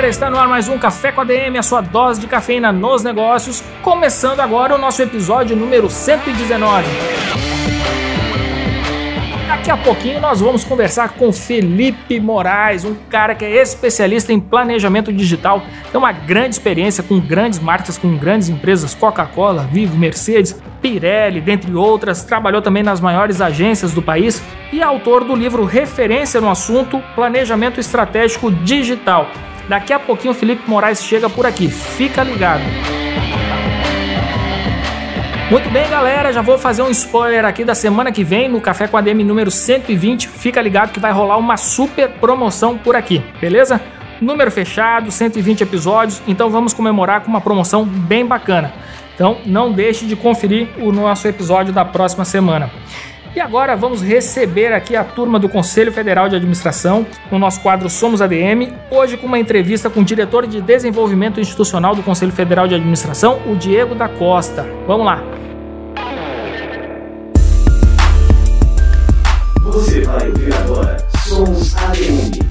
Galera, está no ar mais um Café com a DM, a sua dose de cafeína nos negócios. Começando agora o nosso episódio número 119. Daqui a pouquinho nós vamos conversar com Felipe Moraes, um cara que é especialista em planejamento digital, tem uma grande experiência com grandes marcas, com grandes empresas, Coca-Cola, Vivo, Mercedes, Pirelli, dentre outras, trabalhou também nas maiores agências do país e é autor do livro referência no assunto Planejamento Estratégico Digital. Daqui a pouquinho o Felipe Moraes chega por aqui, fica ligado. Muito bem, galera, já vou fazer um spoiler aqui da semana que vem no Café com a DM número 120. Fica ligado que vai rolar uma super promoção por aqui, beleza? Número fechado, 120 episódios, então vamos comemorar com uma promoção bem bacana. Então não deixe de conferir o nosso episódio da próxima semana. E agora vamos receber aqui a turma do Conselho Federal de Administração no nosso quadro Somos ADM, hoje com uma entrevista com o diretor de Desenvolvimento Institucional do Conselho Federal de Administração, o Diego da Costa. Vamos lá. Você vai ouvir agora Somos ADM.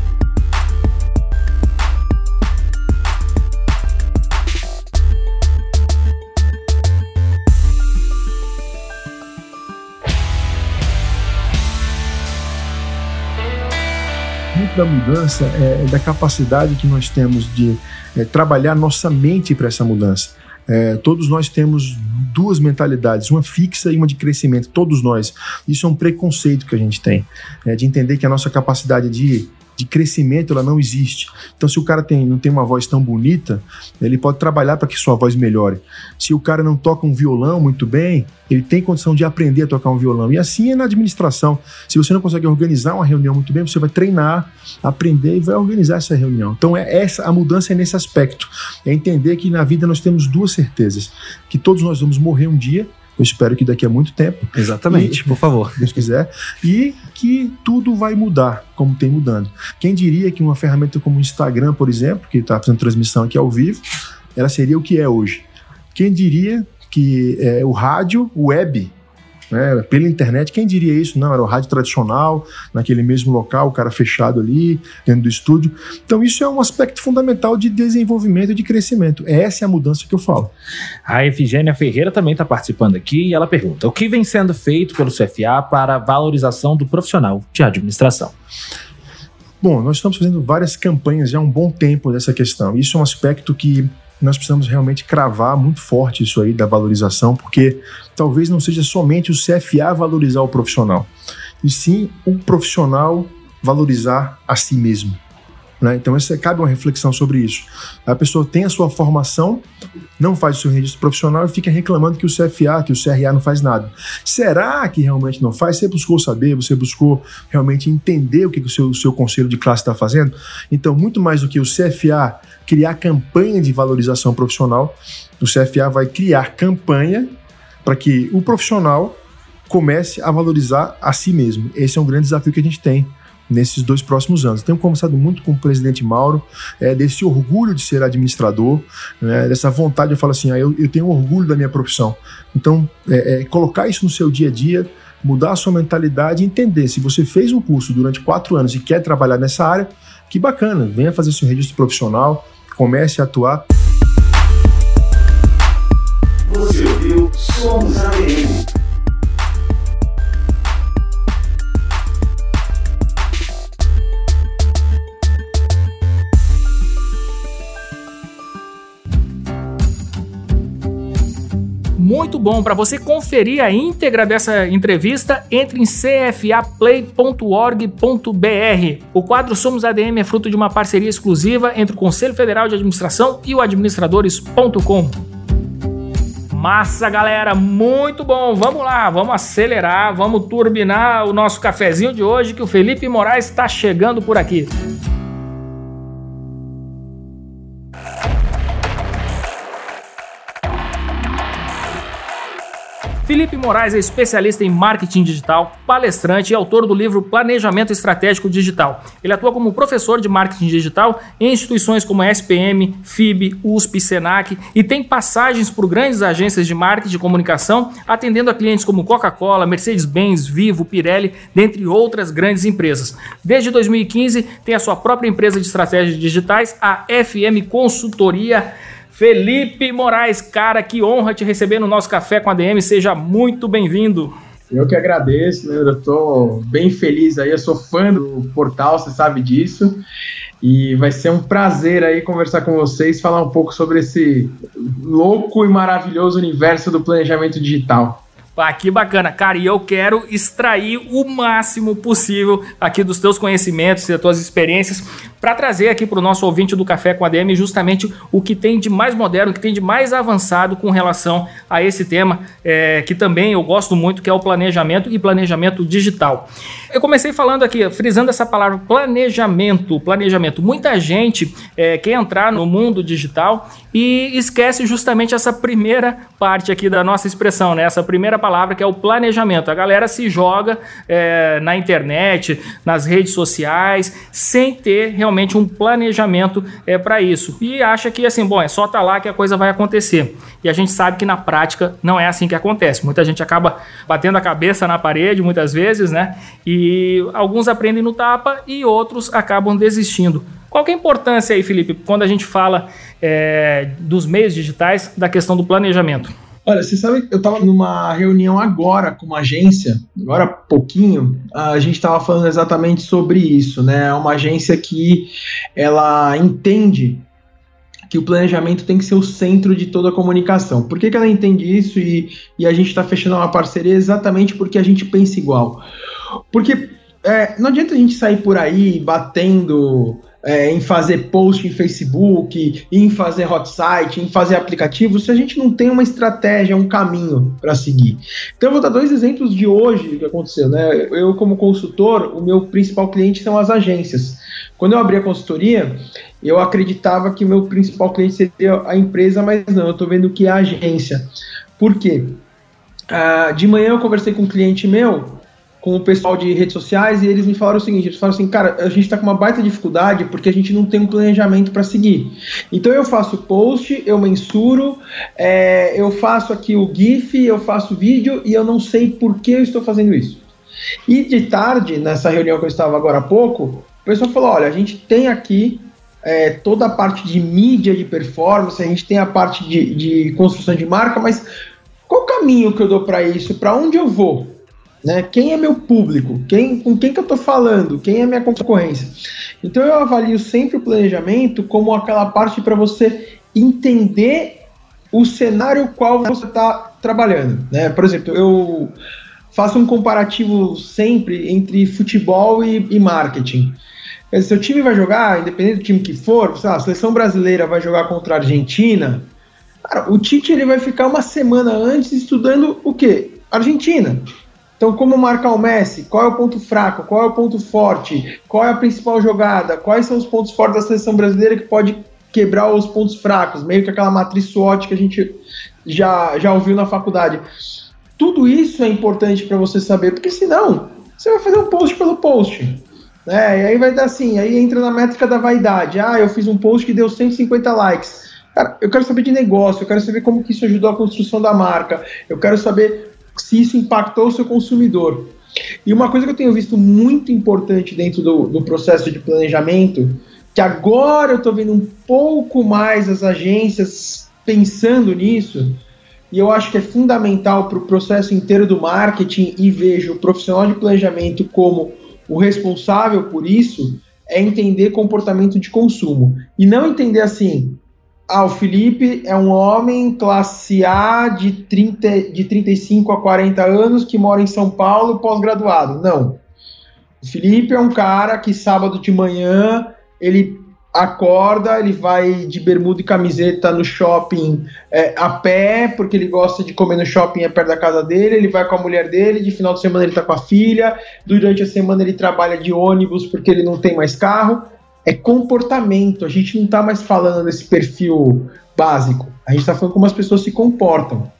Da mudança é da capacidade que nós temos de é, trabalhar nossa mente para essa mudança. É, todos nós temos duas mentalidades, uma fixa e uma de crescimento, todos nós. Isso é um preconceito que a gente tem, é, de entender que a nossa capacidade de de crescimento ela não existe. Então, se o cara tem, não tem uma voz tão bonita, ele pode trabalhar para que sua voz melhore. Se o cara não toca um violão muito bem, ele tem condição de aprender a tocar um violão. E assim é na administração. Se você não consegue organizar uma reunião muito bem, você vai treinar, aprender e vai organizar essa reunião. Então, é essa a mudança é nesse aspecto. É entender que na vida nós temos duas certezas: que todos nós vamos morrer um dia eu espero que daqui a muito tempo. Exatamente, e, por favor. Deus quiser. E que tudo vai mudar, como tem mudando. Quem diria que uma ferramenta como o Instagram, por exemplo, que está fazendo transmissão aqui ao vivo, ela seria o que é hoje? Quem diria que é, o rádio, o web, né, pela internet. Quem diria isso? Não, era o rádio tradicional, naquele mesmo local, o cara fechado ali, dentro do estúdio. Então, isso é um aspecto fundamental de desenvolvimento e de crescimento. Essa é a mudança que eu falo. A Efigênia Ferreira também está participando aqui e ela pergunta: o que vem sendo feito pelo CFA para a valorização do profissional de administração? Bom, nós estamos fazendo várias campanhas já há um bom tempo dessa questão. Isso é um aspecto que nós precisamos realmente cravar muito forte isso aí da valorização, porque talvez não seja somente o CFA valorizar o profissional, e sim o profissional valorizar a si mesmo. Né? Então, essa, cabe uma reflexão sobre isso. A pessoa tem a sua formação, não faz o seu registro profissional e fica reclamando que o CFA, que o CRA não faz nada. Será que realmente não faz? Você buscou saber, você buscou realmente entender o que o seu, o seu conselho de classe está fazendo? Então, muito mais do que o CFA criar campanha de valorização profissional, o CFA vai criar campanha para que o profissional comece a valorizar a si mesmo. Esse é um grande desafio que a gente tem nesses dois próximos anos. Tenho conversado muito com o presidente Mauro, é, desse orgulho de ser administrador, né, dessa vontade, eu falo assim, ah, eu, eu, tenho orgulho da minha profissão. Então, é, é, colocar isso no seu dia a dia, mudar a sua mentalidade e entender, se você fez um curso durante quatro anos e quer trabalhar nessa área, que bacana, venha fazer seu registro profissional, comece a atuar. Você ouviu Somos. Muito bom. Para você conferir a íntegra dessa entrevista, entre em cfaplay.org.br. O quadro Somos ADM é fruto de uma parceria exclusiva entre o Conselho Federal de Administração e o administradores.com. Massa, galera, muito bom. Vamos lá, vamos acelerar, vamos turbinar o nosso cafezinho de hoje que o Felipe Moraes está chegando por aqui. Felipe Moraes é especialista em marketing digital, palestrante e autor do livro Planejamento Estratégico Digital. Ele atua como professor de marketing digital em instituições como SPM, FIB, USP, Senac e tem passagens por grandes agências de marketing e comunicação, atendendo a clientes como Coca-Cola, Mercedes-Benz, Vivo, Pirelli, dentre outras grandes empresas. Desde 2015 tem a sua própria empresa de estratégias digitais, a FM Consultoria Felipe Moraes, cara, que honra te receber no nosso Café com a DM. Seja muito bem-vindo. Eu que agradeço, né? Eu tô bem feliz aí, eu sou fã do portal, você sabe disso. E vai ser um prazer aí conversar com vocês, falar um pouco sobre esse louco e maravilhoso universo do planejamento digital. Ah, que bacana, cara, e eu quero extrair o máximo possível aqui dos teus conhecimentos e das tuas experiências para trazer aqui para o nosso ouvinte do Café com a DM justamente o que tem de mais moderno, o que tem de mais avançado com relação a esse tema, é, que também eu gosto muito, que é o planejamento e planejamento digital. Eu comecei falando aqui, frisando essa palavra planejamento, planejamento. Muita gente é, quer entrar no mundo digital e esquece justamente essa primeira parte aqui da nossa expressão, né? Essa primeira palavra que é o planejamento. A galera se joga é, na internet, nas redes sociais, sem ter realmente realmente um planejamento é, para isso. E acha que assim, bom, é só estar tá lá que a coisa vai acontecer. E a gente sabe que na prática não é assim que acontece. Muita gente acaba batendo a cabeça na parede muitas vezes, né? E alguns aprendem no tapa e outros acabam desistindo. Qual é a importância aí, Felipe, quando a gente fala é, dos meios digitais, da questão do planejamento? Olha, você sabe, eu estava numa reunião agora com uma agência, agora há pouquinho, a gente estava falando exatamente sobre isso, né? É uma agência que ela entende que o planejamento tem que ser o centro de toda a comunicação. Por que, que ela entende isso e, e a gente está fechando uma parceria exatamente porque a gente pensa igual? Porque é, não adianta a gente sair por aí batendo é, em fazer post em Facebook, em fazer hot site, em fazer aplicativo, se a gente não tem uma estratégia, um caminho para seguir. Então eu vou dar dois exemplos de hoje que aconteceu. Né? Eu, como consultor, o meu principal cliente são as agências. Quando eu abri a consultoria, eu acreditava que o meu principal cliente seria a empresa, mas não, eu estou vendo que é a agência. Por quê? Ah, de manhã eu conversei com um cliente meu com o pessoal de redes sociais e eles me falaram o seguinte: eles falaram assim, cara, a gente está com uma baita dificuldade porque a gente não tem um planejamento para seguir. Então eu faço post, eu mensuro, é, eu faço aqui o GIF, eu faço vídeo e eu não sei por que eu estou fazendo isso. E de tarde, nessa reunião que eu estava agora há pouco, o pessoal falou: olha, a gente tem aqui é, toda a parte de mídia, de performance, a gente tem a parte de, de construção de marca, mas qual o caminho que eu dou para isso? Para onde eu vou? Né? Quem é meu público? Quem, com quem que eu estou falando? Quem é minha concorrência? Então eu avalio sempre o planejamento como aquela parte para você entender o cenário qual você está trabalhando. Né? Por exemplo, eu faço um comparativo sempre entre futebol e, e marketing. Se seu time vai jogar, independente do time que for, lá, a seleção brasileira vai jogar contra a Argentina, cara, o Tite ele vai ficar uma semana antes estudando o quê? Argentina. Então, como marcar o Messi? Qual é o ponto fraco? Qual é o ponto forte? Qual é a principal jogada? Quais são os pontos fortes da seleção brasileira que pode quebrar os pontos fracos? Meio que aquela matriz SWOT que a gente já, já ouviu na faculdade. Tudo isso é importante para você saber, porque senão você vai fazer um post pelo post. Né? E aí vai dar assim, aí entra na métrica da vaidade. Ah, eu fiz um post que deu 150 likes. Cara, eu quero saber de negócio, eu quero saber como que isso ajudou a construção da marca, eu quero saber se isso impactou o seu consumidor. E uma coisa que eu tenho visto muito importante dentro do, do processo de planejamento, que agora eu estou vendo um pouco mais as agências pensando nisso, e eu acho que é fundamental para o processo inteiro do marketing e vejo o profissional de planejamento como o responsável por isso, é entender comportamento de consumo. E não entender assim, ah, o Felipe é um homem classe A de, 30, de 35 a 40 anos que mora em São Paulo, pós-graduado. Não. O Felipe é um cara que sábado de manhã ele acorda, ele vai de bermuda e camiseta no shopping é, a pé, porque ele gosta de comer no shopping é perto da casa dele, ele vai com a mulher dele, de final de semana ele tá com a filha, durante a semana ele trabalha de ônibus porque ele não tem mais carro é comportamento. A gente não está mais falando desse perfil básico. A gente está falando como as pessoas se comportam.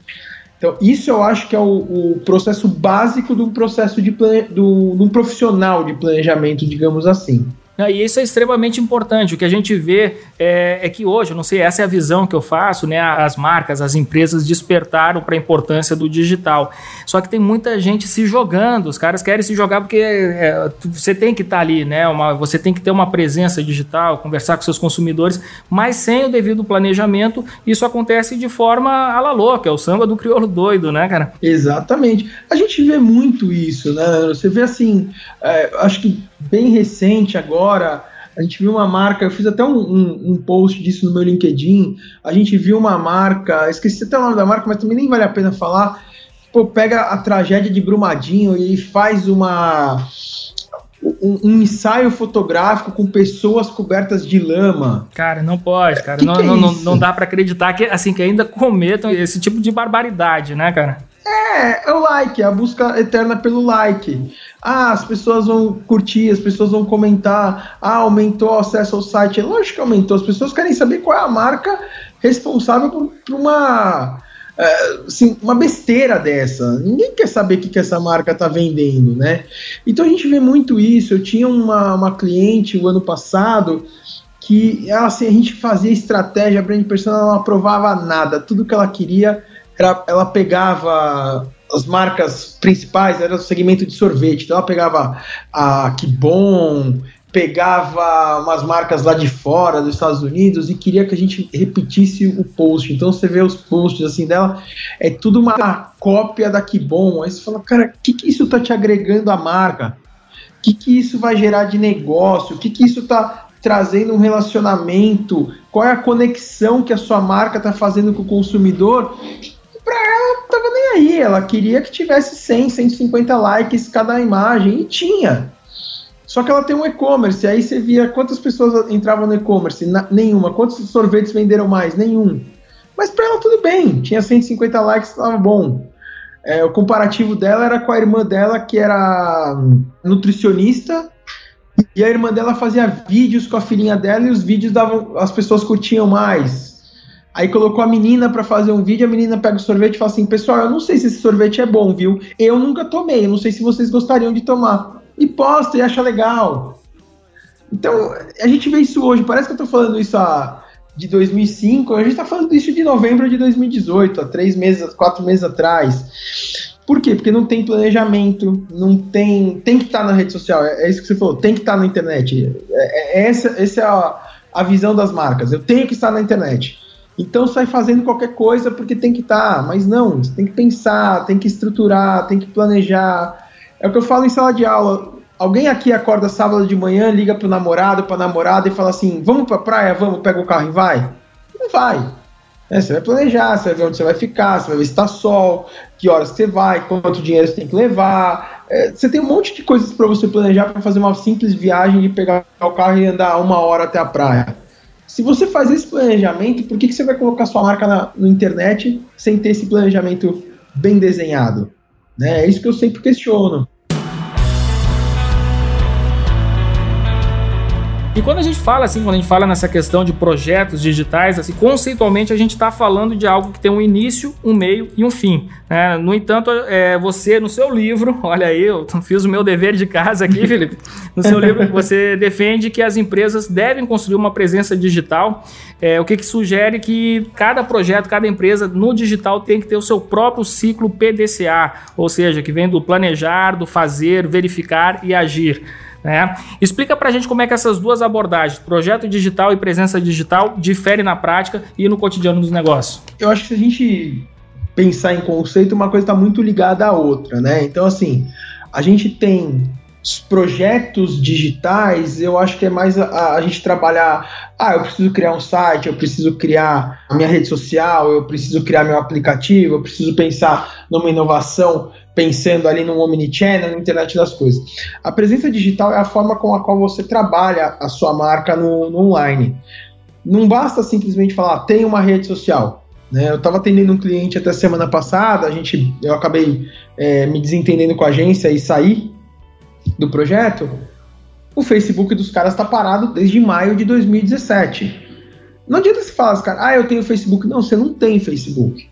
Então, isso eu acho que é o, o processo básico do processo de, plane, do, de um profissional de planejamento, digamos assim. E isso é extremamente importante. O que a gente vê é, é, que hoje, não sei, essa é a visão que eu faço, né? As marcas, as empresas despertaram para a importância do digital. Só que tem muita gente se jogando. Os caras querem se jogar porque é, você tem que estar tá ali, né? Uma, você tem que ter uma presença digital, conversar com seus consumidores, mas sem o devido planejamento, isso acontece de forma à la louca. É o samba do crioulo doido, né, cara? Exatamente. A gente vê muito isso, né? Você vê assim, é, acho que bem recente agora, a gente viu uma marca, eu fiz até um, um, um, post disso no meu LinkedIn, a gente viu uma marca, esqueci até o nome da marca, mas também nem vale a pena falar, pô, pega a tragédia de Brumadinho e faz uma... Um, um, ensaio fotográfico com pessoas cobertas de lama. Cara, não pode, cara. Que não, que é não, não, não, dá para acreditar que assim que ainda cometam esse tipo de barbaridade, né, cara? É, é o like, é a busca eterna pelo like. Ah, as pessoas vão curtir, as pessoas vão comentar. Ah, aumentou o acesso ao site. É lógico que aumentou. As pessoas querem saber qual é a marca responsável por, por uma, é, assim, uma besteira dessa. Ninguém quer saber o que, que essa marca está vendendo, né? Então a gente vê muito isso. Eu tinha uma, uma cliente o ano passado que assim, a gente fazia estratégia, brand personal não aprovava nada. Tudo que ela queria, era, ela pegava as marcas principais era o segmento de sorvete. Então ela pegava a Que Bom, pegava umas marcas lá de fora dos Estados Unidos e queria que a gente repetisse o post. Então você vê os posts assim dela, é tudo uma cópia da Que Bom. Aí você fala, cara, o que, que isso tá te agregando à marca? O que, que isso vai gerar de negócio? O que, que isso tá trazendo um relacionamento? Qual é a conexão que a sua marca está fazendo com o consumidor? Tava nem aí. Ela queria que tivesse 100, 150 likes cada imagem. E tinha. Só que ela tem um e-commerce. Aí você via quantas pessoas entravam no e-commerce. Nenhuma. Quantos sorvetes venderam mais? Nenhum. Mas para ela tudo bem. Tinha 150 likes, estava bom. É, o comparativo dela era com a irmã dela, que era nutricionista. E a irmã dela fazia vídeos com a filhinha dela e os vídeos davam, as pessoas curtiam mais. Aí colocou a menina para fazer um vídeo, a menina pega o sorvete e fala assim: Pessoal, eu não sei se esse sorvete é bom, viu? Eu nunca tomei, eu não sei se vocês gostariam de tomar. E posta e acha legal. Então, a gente vê isso hoje. Parece que eu tô falando isso a, de 2005, a gente tá falando isso de novembro de 2018, há três meses, quatro meses atrás. Por quê? Porque não tem planejamento, não tem. Tem que estar tá na rede social, é, é, isso que você falou, tem que estar tá na internet. É, é, essa, essa é a, a visão das marcas. Eu tenho que estar na internet. Então sai fazendo qualquer coisa porque tem que estar, tá, mas não, você tem que pensar, tem que estruturar, tem que planejar. É o que eu falo em sala de aula. Alguém aqui acorda sábado de manhã, liga pro namorado, pra namorada e fala assim: vamos pra praia, vamos, pega o carro e vai? Não vai. É, você vai planejar, você vai ver onde você vai ficar, você vai ver se está sol, que horas você vai, quanto dinheiro você tem que levar. É, você tem um monte de coisas para você planejar para fazer uma simples viagem de pegar o carro e andar uma hora até a praia. Se você faz esse planejamento, por que, que você vai colocar sua marca na, na internet sem ter esse planejamento bem desenhado? Né? É isso que eu sempre questiono. E quando a gente fala assim, quando a gente fala nessa questão de projetos digitais, assim, conceitualmente a gente está falando de algo que tem um início, um meio e um fim. Né? No entanto, é, você no seu livro, olha aí, eu fiz o meu dever de casa aqui, Felipe. No seu livro você defende que as empresas devem construir uma presença digital, é, o que, que sugere que cada projeto, cada empresa no digital tem que ter o seu próprio ciclo PDCA, ou seja, que vem do planejar, do fazer, verificar e agir. Né? Explica para a gente como é que essas duas abordagens, projeto digital e presença digital, diferem na prática e no cotidiano dos negócios. Eu acho que se a gente pensar em conceito, uma coisa está muito ligada à outra, né? Então, assim, a gente tem os projetos digitais, eu acho que é mais a, a, gente trabalhar. Ah, eu preciso criar um site, eu preciso criar a minha rede social, eu preciso criar meu aplicativo, eu preciso pensar numa inovação pensando ali no omnichannel, na internet das coisas. A presença digital é a forma com a qual você trabalha a sua marca no, no online. Não basta simplesmente falar, ah, tem uma rede social. Né? Eu estava atendendo um cliente até semana passada, a gente, eu acabei é, me desentendendo com a agência e saí do projeto. O Facebook dos caras está parado desde maio de 2017. Não adianta você falar, cara, ah, eu tenho Facebook. Não, você não tem Facebook.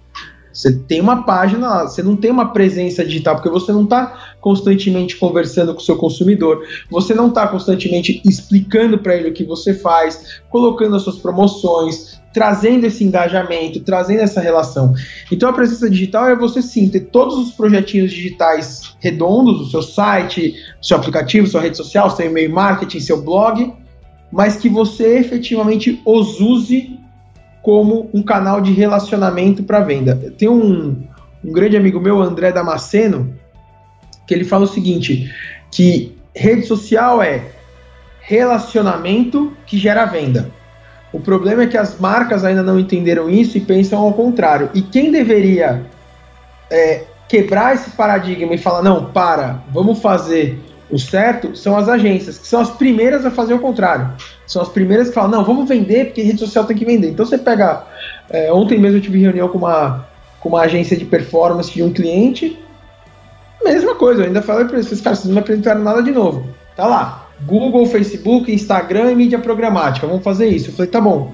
Você tem uma página você não tem uma presença digital, porque você não está constantemente conversando com o seu consumidor, você não está constantemente explicando para ele o que você faz, colocando as suas promoções, trazendo esse engajamento, trazendo essa relação. Então a presença digital é você sim ter todos os projetinhos digitais redondos, o seu site, seu aplicativo, sua rede social, seu e-mail marketing, seu blog, mas que você efetivamente os use como um canal de relacionamento para venda. Tem um, um grande amigo meu, André Damasceno, que ele fala o seguinte, que rede social é relacionamento que gera venda. O problema é que as marcas ainda não entenderam isso e pensam ao contrário. E quem deveria é, quebrar esse paradigma e falar, não, para, vamos fazer o certo, são as agências, que são as primeiras a fazer o contrário. São as primeiras que falam, não, vamos vender, porque rede social tem que vender. Então você pega. É, ontem mesmo eu tive reunião com uma, com uma agência de performance de um cliente. Mesma coisa, eu ainda falei para eles, cara, vocês não me apresentaram nada de novo. Tá lá. Google, Facebook, Instagram e mídia programática. Vamos fazer isso. Eu falei, tá bom.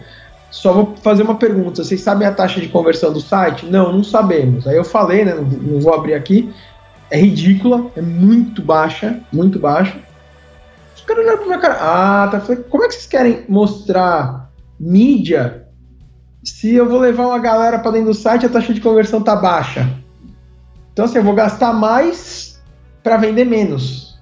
Só vou fazer uma pergunta. Vocês sabem a taxa de conversão do site? Não, não sabemos. Aí eu falei, né? Não, não vou abrir aqui. É ridícula, é muito baixa, muito baixa. Os caras olharam pra minha cara. Ah, tá. Falei, como é que vocês querem mostrar mídia se eu vou levar uma galera para dentro do site e a taxa de conversão tá baixa? Então, assim, eu vou gastar mais para vender menos.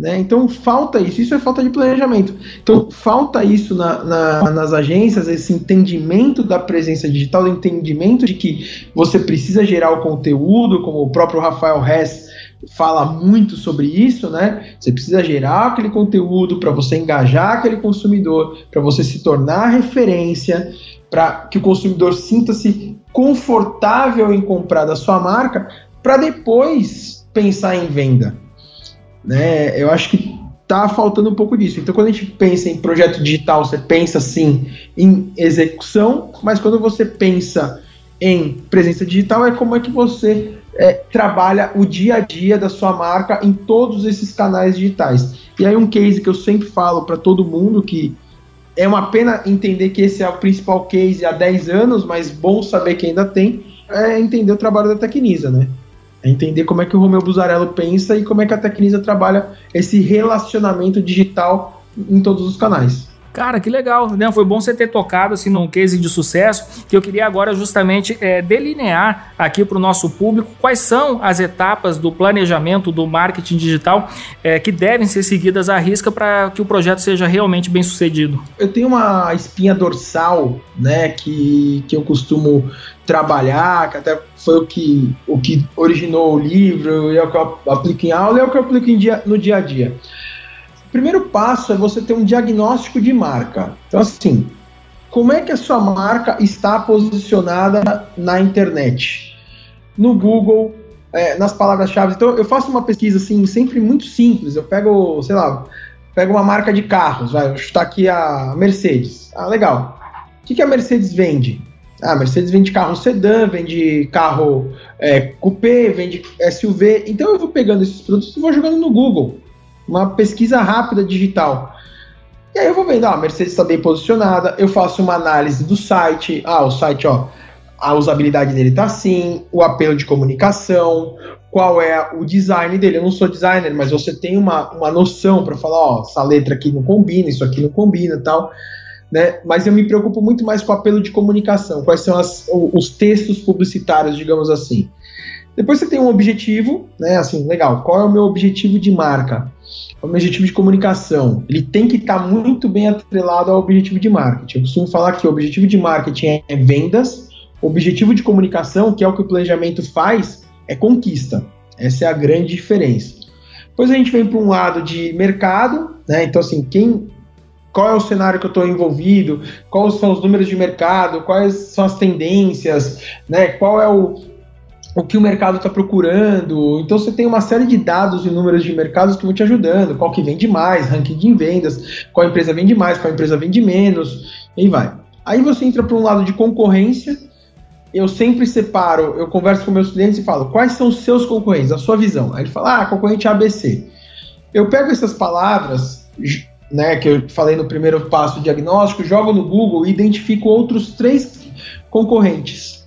Né? Então falta isso, isso é falta de planejamento. Então falta isso na, na, nas agências, esse entendimento da presença digital, entendimento de que você precisa gerar o conteúdo, como o próprio Rafael Hess fala muito sobre isso, né? Você precisa gerar aquele conteúdo para você engajar aquele consumidor, para você se tornar referência, para que o consumidor sinta-se confortável em comprar da sua marca, para depois pensar em venda né? Eu acho que tá faltando um pouco disso. Então, quando a gente pensa em projeto digital, você pensa sim em execução, mas quando você pensa em presença digital, é como é que você é, trabalha o dia a dia da sua marca em todos esses canais digitais. E aí, um case que eu sempre falo para todo mundo que é uma pena entender que esse é o principal case há 10 anos, mas bom saber que ainda tem, é entender o trabalho da Tecnisa, né? É entender como é que o Romeu Buzarello pensa e como é que a Tecnisa trabalha esse relacionamento digital em todos os canais. Cara, que legal, né? Foi bom você ter tocado assim num case de sucesso que eu queria agora justamente é, delinear aqui para o nosso público quais são as etapas do planejamento do marketing digital é, que devem ser seguidas à risca para que o projeto seja realmente bem sucedido. Eu tenho uma espinha dorsal, né, que, que eu costumo trabalhar, que até foi o que, o que originou o livro, é o que eu aplico em aula e é o que eu aplico dia, no dia a dia. Primeiro passo é você ter um diagnóstico de marca. Então, assim, como é que a sua marca está posicionada na internet? No Google, é, nas palavras-chave. Então, eu faço uma pesquisa, assim, sempre muito simples. Eu pego, sei lá, pego uma marca de carros, vai, está aqui a Mercedes. Ah, legal. O que, que a Mercedes vende? Ah, a Mercedes vende carro sedã, vende carro é, coupé, vende SUV. Então eu vou pegando esses produtos e vou jogando no Google. Uma pesquisa rápida digital. E aí eu vou vendo, ah, a Mercedes está bem posicionada, eu faço uma análise do site. Ah, o site, ó, a usabilidade dele tá assim, o apelo de comunicação, qual é o design dele. Eu não sou designer, mas você tem uma, uma noção para falar, ó, essa letra aqui não combina, isso aqui não combina tal né? Mas eu me preocupo muito mais com o apelo de comunicação, quais são as, os textos publicitários, digamos assim. Depois você tem um objetivo, né? Assim, legal. Qual é o meu objetivo de marca? O meu objetivo de comunicação. Ele tem que estar tá muito bem atrelado ao objetivo de marketing. Eu costumo falar que o objetivo de marketing é vendas, o objetivo de comunicação, que é o que o planejamento faz, é conquista. Essa é a grande diferença. Depois a gente vem para um lado de mercado, né? Então, assim, quem qual é o cenário que eu estou envolvido, quais são os números de mercado, quais são as tendências, né? Qual é o, o que o mercado está procurando. Então você tem uma série de dados e números de mercados que vão te ajudando. Qual que vende mais, ranking de vendas, qual empresa vende mais, qual empresa vende menos, e vai. Aí você entra para um lado de concorrência. Eu sempre separo, eu converso com meus clientes e falo, quais são os seus concorrentes, a sua visão. Aí ele fala, ah, concorrente ABC. Eu pego essas palavras, né, que eu falei no primeiro passo diagnóstico, jogo no Google e identifico outros três concorrentes.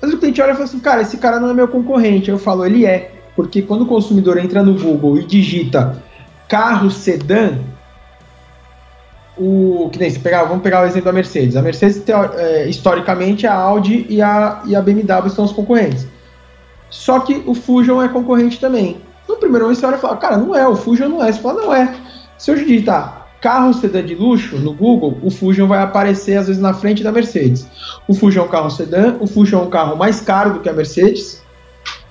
Mas o cliente olha e fala assim, cara, esse cara não é meu concorrente. Eu falo, ele é. Porque quando o consumidor entra no Google e digita carro sedã, o que nem se pegar, vamos pegar o exemplo da Mercedes. A Mercedes, é, historicamente, a Audi e a, e a BMW são os concorrentes. Só que o Fusion é concorrente também. No primeiro momento você olha e fala, cara, não é, o Fusion não é. Você fala, não é. Se eu digitar carro sedã de luxo no Google, o Fusion vai aparecer às vezes na frente da Mercedes. O Fusion é um carro sedã, o Fusion é um carro mais caro do que a Mercedes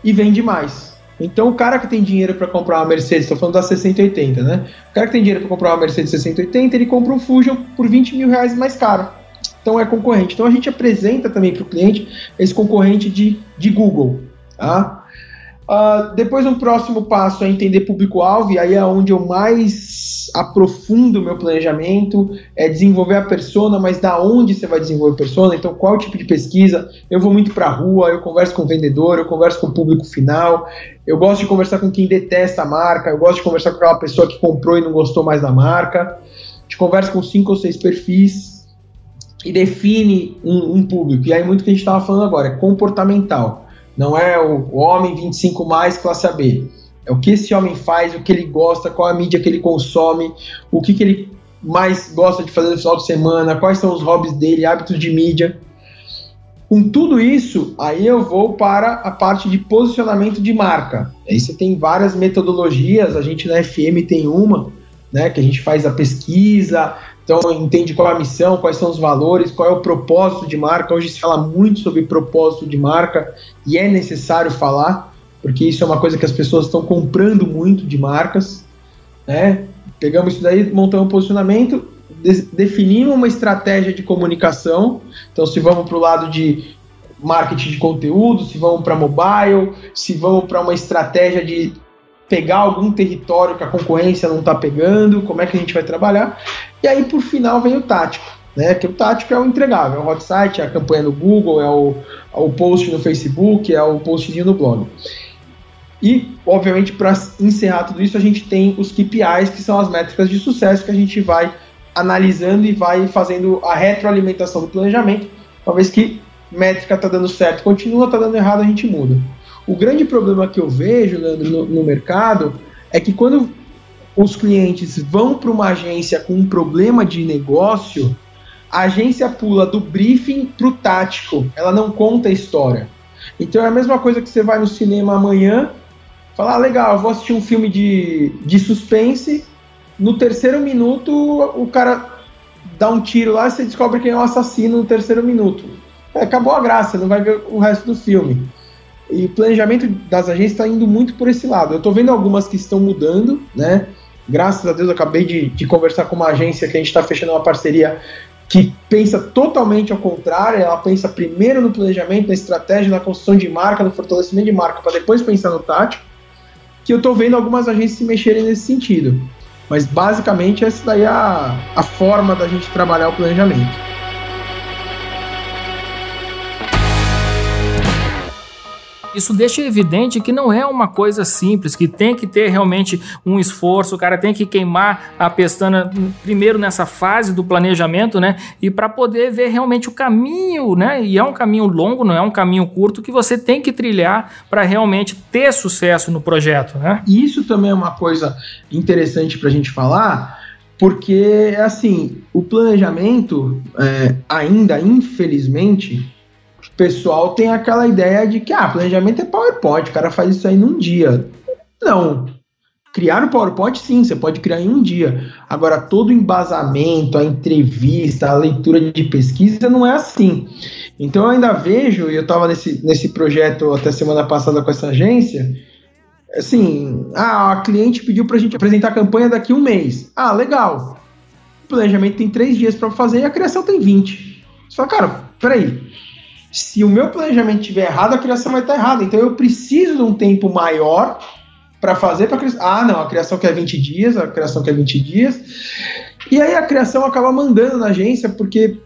e vende mais. Então, o cara que tem dinheiro para comprar uma Mercedes, estou falando da 6080, né? O cara que tem dinheiro para comprar uma Mercedes 6080, ele compra um Fusion por 20 mil reais mais caro. Então, é concorrente. Então, a gente apresenta também para o cliente esse concorrente de, de Google. Tá? Uh, depois, um próximo passo é entender público-alvo, e aí é onde eu mais aprofundo o meu planejamento, é desenvolver a persona, mas da onde você vai desenvolver a persona, então qual tipo de pesquisa, eu vou muito para a rua, eu converso com o vendedor, eu converso com o público final, eu gosto de conversar com quem detesta a marca, eu gosto de conversar com aquela pessoa que comprou e não gostou mais da marca, gente conversa com cinco ou seis perfis, e define um, um público, e aí muito que a gente estava falando agora, é comportamental, não é o homem 25 mais classe AB. É o que esse homem faz, o que ele gosta, qual a mídia que ele consome, o que, que ele mais gosta de fazer no final de semana, quais são os hobbies dele, hábitos de mídia. Com tudo isso, aí eu vou para a parte de posicionamento de marca. Aí você tem várias metodologias, a gente na FM tem uma, né, que a gente faz a pesquisa, então entende qual é a missão, quais são os valores, qual é o propósito de marca. Hoje se fala muito sobre propósito de marca e é necessário falar, porque isso é uma coisa que as pessoas estão comprando muito de marcas. Né? Pegamos isso daí, montamos um posicionamento, definimos uma estratégia de comunicação. Então, se vamos para o lado de marketing de conteúdo, se vamos para mobile, se vamos para uma estratégia de pegar algum território que a concorrência não está pegando, como é que a gente vai trabalhar. E aí, por final, vem o tático. Né, que o tático é o entregável, é o hot site, é a campanha no Google, é o, é o post no Facebook, é o postzinho no blog. E, obviamente, para encerrar tudo isso, a gente tem os KPIs, que são as métricas de sucesso que a gente vai analisando e vai fazendo a retroalimentação do planejamento, uma vez que métrica está dando certo, continua, está dando errado, a gente muda. O grande problema que eu vejo, Leandro, no, no mercado é que quando os clientes vão para uma agência com um problema de negócio, a agência pula do briefing para o tático, ela não conta a história. Então é a mesma coisa que você vai no cinema amanhã, falar, ah, legal, vou assistir um filme de, de suspense, no terceiro minuto o cara dá um tiro lá e você descobre quem é o assassino no terceiro minuto. É, acabou a graça, não vai ver o resto do filme. E o planejamento das agências está indo muito por esse lado. Eu estou vendo algumas que estão mudando, né? Graças a Deus, acabei de, de conversar com uma agência que a gente está fechando uma parceria que pensa totalmente ao contrário. Ela pensa primeiro no planejamento, na estratégia, na construção de marca, no fortalecimento de marca, para depois pensar no tático. Que eu estou vendo algumas agências se mexerem nesse sentido. Mas basicamente essa daí é a, a forma da gente trabalhar o planejamento. Isso deixa evidente que não é uma coisa simples, que tem que ter realmente um esforço, o cara tem que queimar a pestana primeiro nessa fase do planejamento, né? E para poder ver realmente o caminho, né? E é um caminho longo, não é um caminho curto que você tem que trilhar para realmente ter sucesso no projeto, né? Isso também é uma coisa interessante para a gente falar, porque assim, o planejamento é, ainda, infelizmente, pessoal tem aquela ideia de que ah, planejamento é PowerPoint, o cara faz isso aí num dia. Não. Criar o PowerPoint, sim, você pode criar em um dia. Agora, todo o embasamento, a entrevista, a leitura de pesquisa não é assim. Então, eu ainda vejo, e eu estava nesse, nesse projeto até semana passada com essa agência, assim, ah, a cliente pediu para a gente apresentar a campanha daqui a um mês. Ah, legal. O planejamento tem três dias para fazer e a criação tem 20. Só, cara, peraí, se o meu planejamento estiver errado, a criação vai estar errada. Então eu preciso de um tempo maior para fazer para Ah, não, a criação quer 20 dias, a criação quer 20 dias. E aí a criação acaba mandando na agência, porque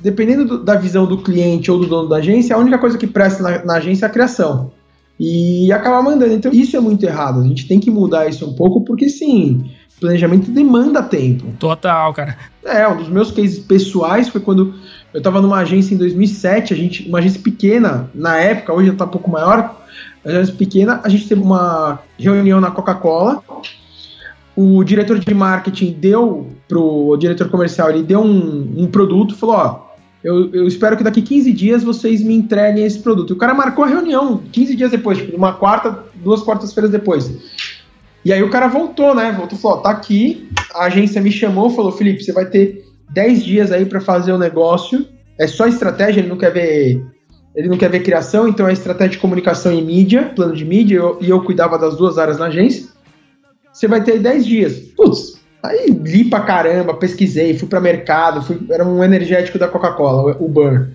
dependendo do, da visão do cliente ou do dono da agência, a única coisa que presta na, na agência é a criação. E acaba mandando. Então isso é muito errado. A gente tem que mudar isso um pouco, porque sim, planejamento demanda tempo. Total, cara. É, um dos meus cases pessoais foi quando Eu estava numa agência em 2007, a gente, uma agência pequena, na época, hoje está um pouco maior, uma agência pequena, a gente teve uma reunião na Coca-Cola, o diretor de marketing deu pro diretor comercial, ele deu um, um produto, falou, ó, eu, eu, espero que daqui 15 dias vocês me entreguem esse produto. E o cara marcou a reunião 15 dias depois, tipo, uma quarta, duas quartas-feiras depois. E aí o cara voltou, né? Voltou e falou: tá aqui, a agência me chamou, falou: Felipe, você vai ter 10 dias aí para fazer o negócio. É só estratégia, ele não quer ver. Ele não quer ver criação, então é estratégia de comunicação e mídia, plano de mídia, eu, e eu cuidava das duas áreas na agência. Você vai ter 10 dias. Putz, aí li pra caramba, pesquisei, fui para mercado, fui, era um energético da Coca-Cola, o Burn.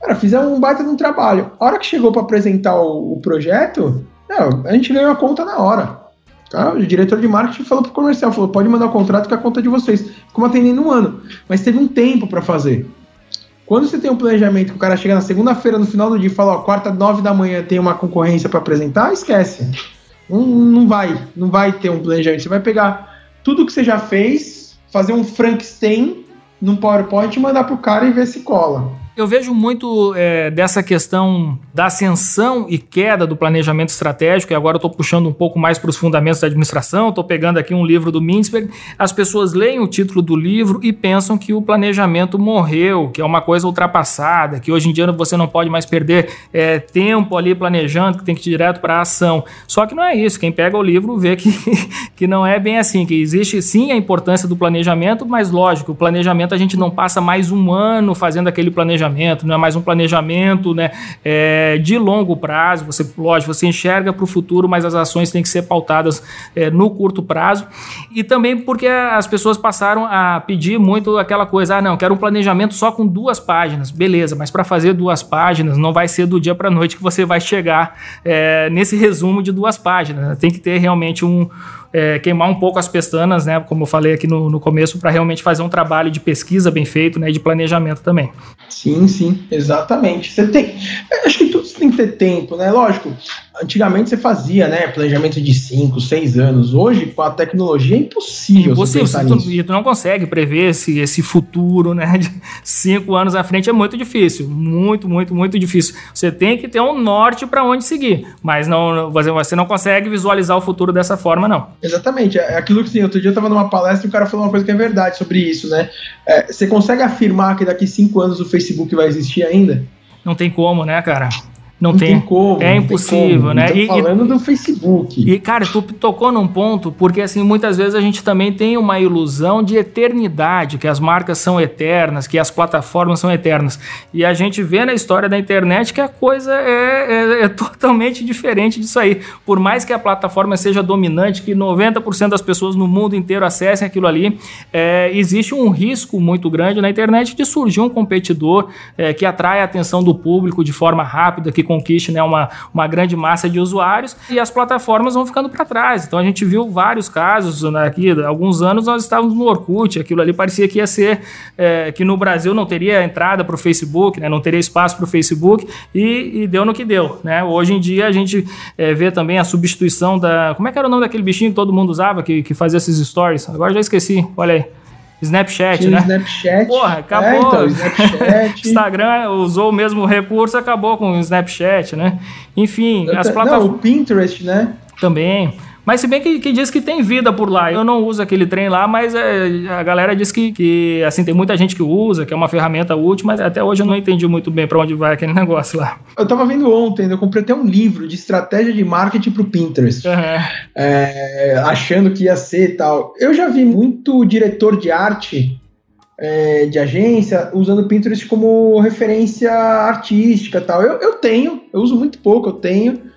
Cara, fizemos um baita de um trabalho. A hora que chegou para apresentar o, o projeto, não, a gente ganhou a conta na hora. O diretor de marketing falou pro comercial, falou, pode mandar o contrato que é a conta de vocês. Como atendendo um ano. Mas teve um tempo para fazer. Quando você tem um planejamento que o cara chega na segunda-feira, no final do dia, e fala, ó, quarta, nove da manhã tem uma concorrência para apresentar, esquece. Não, não vai, não vai ter um planejamento. Você vai pegar tudo que você já fez, fazer um Frankenstein num PowerPoint e mandar pro cara e ver se cola. Eu vejo muito é, dessa questão da ascensão e queda do planejamento estratégico, e agora eu estou puxando um pouco mais para os fundamentos da administração, estou pegando aqui um livro do Mintzberg, as pessoas leem o título do livro e pensam que o planejamento morreu, que é uma coisa ultrapassada, que hoje em dia você não pode mais perder é, tempo ali planejando, que tem que ir direto para a ação. Só que não é isso, quem pega o livro vê que, que não é bem assim, que existe sim a importância do planejamento, mas lógico, o planejamento a gente não passa mais um ano fazendo aquele planejamento planejamento, não é mais um planejamento né, é, de longo prazo. Você, lógico, você enxerga para o futuro, mas as ações têm que ser pautadas é, no curto prazo. E também porque as pessoas passaram a pedir muito aquela coisa: ah, não, quero um planejamento só com duas páginas. Beleza, mas para fazer duas páginas não vai ser do dia para noite que você vai chegar é, nesse resumo de duas páginas. Tem que ter realmente um é, queimar um pouco as pestanas, né, como eu falei aqui no, no começo, para realmente fazer um trabalho de pesquisa bem feito né, e de planejamento também. Sim, sim, exatamente. Você tem. Acho que tem que ter tempo, né? Lógico, antigamente você fazia, né, planejamento de 5, 6 anos. Hoje, com a tecnologia, é impossível. Impossível, você tu não consegue prever esse, esse futuro, né, de 5 anos à frente, é muito difícil. Muito, muito, muito difícil. Você tem que ter um norte para onde seguir, mas não, você não consegue visualizar o futuro dessa forma, não. Exatamente, é aquilo que sim, outro dia eu estava numa palestra e o cara falou uma coisa que é verdade sobre isso, né? É, você consegue afirmar que daqui 5 anos o Facebook vai existir ainda? Não tem como, né, cara? Não, não tem, tem, como. É impossível, como. né? E, falando e, do Facebook. E, cara, tu tocou num ponto, porque assim, muitas vezes a gente também tem uma ilusão de eternidade, que as marcas são eternas, que as plataformas são eternas. E a gente vê na história da internet que a coisa é, é, é totalmente diferente disso aí. Por mais que a plataforma seja dominante, que 90% das pessoas no mundo inteiro acessem aquilo ali, é, existe um risco muito grande na internet de surgir um competidor é, que atrai a atenção do público de forma rápida, que conquiste né, uma, uma grande massa de usuários e as plataformas vão ficando para trás. Então a gente viu vários casos né, aqui, alguns anos nós estávamos no Orkut, aquilo ali parecia que ia ser é, que no Brasil não teria entrada para o Facebook, né, não teria espaço para o Facebook e, e, deu no que deu. Né? Hoje em dia a gente é, vê também a substituição da. Como é que era o nome daquele bichinho que todo mundo usava que, que fazia esses stories? Agora já esqueci, olha aí. Snapchat, Tinha né? Snapchat. Porra, acabou. É, então, Snapchat. Instagram usou o mesmo recurso, acabou com o Snapchat, né? Enfim, as plataformas. O Pinterest, né? Também. Mas se bem que, que diz que tem vida por lá. Eu não uso aquele trem lá, mas é, a galera diz que, que, assim, tem muita gente que usa, que é uma ferramenta útil, mas até hoje eu não entendi muito bem para onde vai aquele negócio lá. Eu tava vendo ontem, eu comprei até um livro de estratégia de marketing pro Pinterest. Uhum. É, achando que ia ser tal. Eu já vi muito diretor de arte é, de agência usando o Pinterest como referência artística tal. Eu, eu tenho, eu uso muito pouco, eu tenho.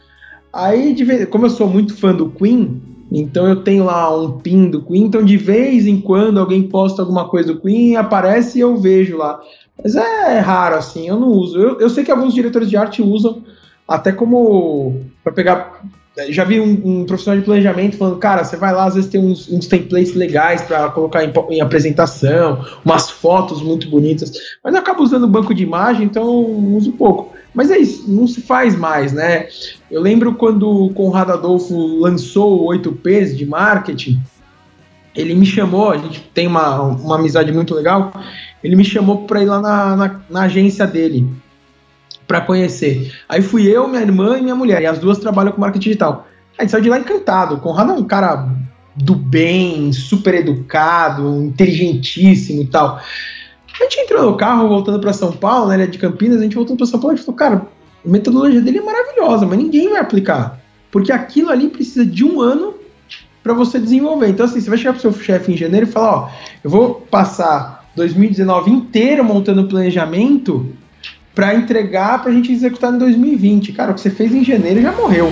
Aí, de vez, como eu sou muito fã do Queen, então eu tenho lá um pin do Queen, então de vez em quando alguém posta alguma coisa do Queen, aparece e eu vejo lá. Mas é raro, assim, eu não uso. Eu, eu sei que alguns diretores de arte usam até como para pegar. Já vi um, um, profissional de planejamento falando, cara, você vai lá, às vezes tem uns, uns templates legais para colocar em, em, apresentação, umas fotos muito bonitas, mas eu acabo usando banco de imagem, então uso pouco. Mas é isso, não se faz mais, né? Eu lembro quando o Conrado Adolfo lançou o 8Ps de marketing, ele me chamou, a gente tem uma, uma amizade muito legal, ele me chamou para ir lá na, na, na agência dele para conhecer. Aí fui eu, minha irmã e minha mulher, e as duas trabalham com marketing digital. A gente saiu de lá encantado. O Conrado é um cara do bem, super educado, inteligentíssimo e tal. A gente entrou no carro voltando para São Paulo, né? Ele é de Campinas, a gente voltando para São Paulo e falou, cara, a metodologia dele é maravilhosa, mas ninguém vai aplicar. Porque aquilo ali precisa de um ano para você desenvolver. Então, assim, você vai chegar pro seu chefe em janeiro e falar, ó, eu vou passar 2019 inteiro montando planejamento para entregar para a gente executar em 2020. Cara, o que você fez em janeiro já morreu.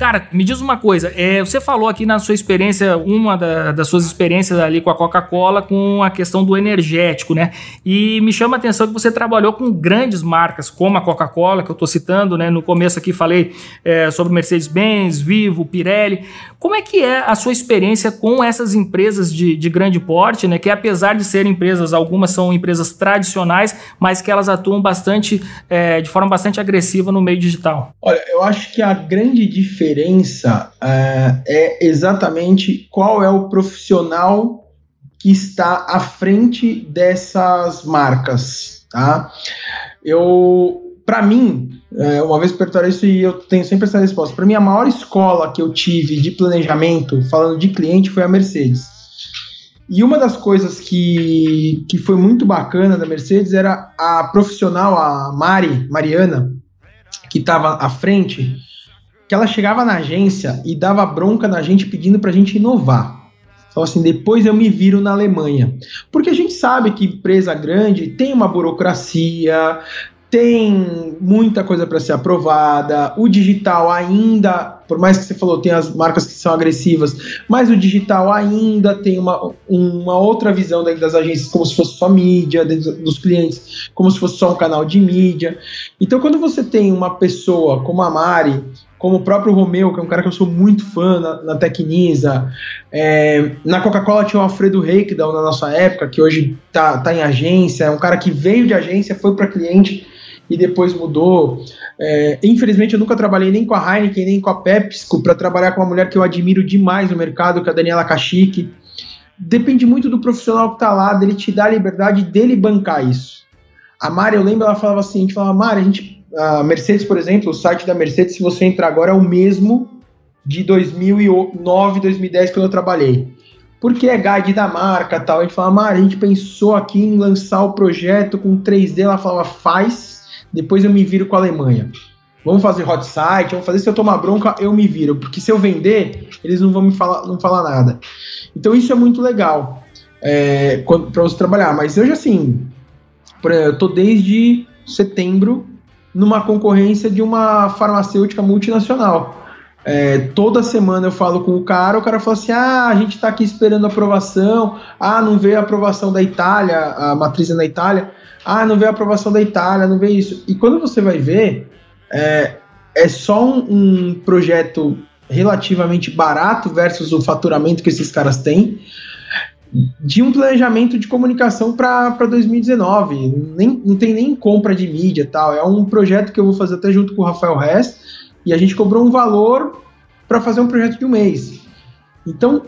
Cara, me diz uma coisa. É, você falou aqui na sua experiência, uma da, das suas experiências ali com a Coca-Cola, com a questão do energético, né? E me chama a atenção que você trabalhou com grandes marcas, como a Coca-Cola, que eu estou citando, né? No começo aqui falei é, sobre Mercedes-Benz, Vivo, Pirelli. Como é que é a sua experiência com essas empresas de, de grande porte, né? Que apesar de serem empresas, algumas são empresas tradicionais, mas que elas atuam bastante, é, de forma bastante agressiva no meio digital. Olha, eu acho que a grande diferença diferença uh, é exatamente qual é o profissional que está à frente dessas marcas, tá? Eu, para mim, é, uma vez perguntaram isso e eu tenho sempre essa resposta. Para mim, a maior escola que eu tive de planejamento, falando de cliente, foi a Mercedes. E uma das coisas que, que foi muito bacana da Mercedes era a profissional, a Mari, Mariana, que estava à frente, que ela chegava na agência e dava bronca na gente pedindo para a gente inovar. Falou assim, depois eu me viro na Alemanha. Porque a gente sabe que empresa grande tem uma burocracia, tem muita coisa para ser aprovada, o digital ainda, por mais que você falou, tem as marcas que são agressivas, mas o digital ainda tem uma, uma outra visão dentro das agências, como se fosse só mídia, dentro dos clientes, como se fosse só um canal de mídia. Então, quando você tem uma pessoa como a Mari, como o próprio Romeu, que é um cara que eu sou muito fã na, na Tecnisa. É, na Coca-Cola tinha o Alfredo Reikdal na nossa época, que hoje tá, tá em agência, é um cara que veio de agência, foi para cliente e depois mudou. É, infelizmente, eu nunca trabalhei nem com a Heineken, nem com a PepsiCo, para trabalhar com uma mulher que eu admiro demais no mercado, que é a Daniela Cachique. Depende muito do profissional que está lá, dele te dar a liberdade dele bancar isso. A Mari, eu lembro, ela falava assim, a gente falava, Mari, a gente a Mercedes, por exemplo, o site da Mercedes, se você entrar agora, é o mesmo de 2009, 2010 quando eu trabalhei. Porque é guide da marca tal. A gente fala, Mari, a gente pensou aqui em lançar o projeto com 3D. Ela falava, faz, depois eu me viro com a Alemanha. Vamos fazer hot site, vamos fazer. Se eu tomar bronca, eu me viro. Porque se eu vender, eles não vão me falar, não falar nada. Então isso é muito legal é, para você trabalhar. Mas hoje, assim, eu tô desde setembro numa concorrência de uma farmacêutica multinacional. É, toda semana eu falo com o cara, o cara fala assim: ah, a gente está aqui esperando aprovação, ah, não veio a aprovação da Itália, a matriz é na Itália, ah, não veio a aprovação da Itália, não veio isso. E quando você vai ver, é, é só um, um projeto relativamente barato versus o faturamento que esses caras têm de um planejamento de comunicação para 2019. Nem, não tem nem compra de mídia tal. É um projeto que eu vou fazer até junto com o Rafael Rest. E a gente cobrou um valor para fazer um projeto de um mês. Então,